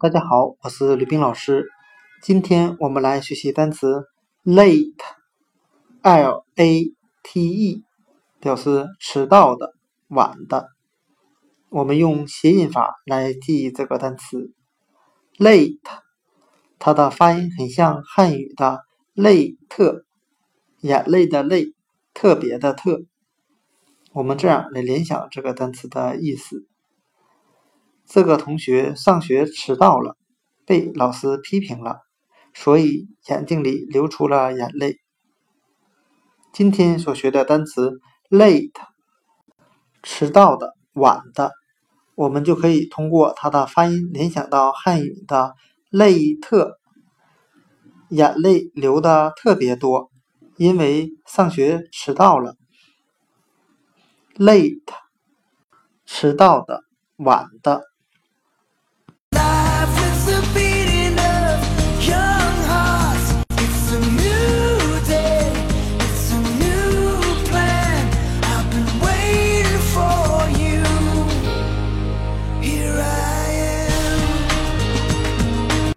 大家好，我是吕冰老师。今天我们来学习单词 late，l a t e，表示迟到的、晚的。我们用谐音法来记忆这个单词 late，它的发音很像汉语的泪特，眼泪的泪，特别的特。我们这样来联想这个单词的意思。这个同学上学迟到了，被老师批评了，所以眼睛里流出了眼泪。今天所学的单词 late，迟到的、晚的，我们就可以通过它的发音联想到汉语的泪特，眼泪流的特别多，因为上学迟到了。late，迟到的、晚的。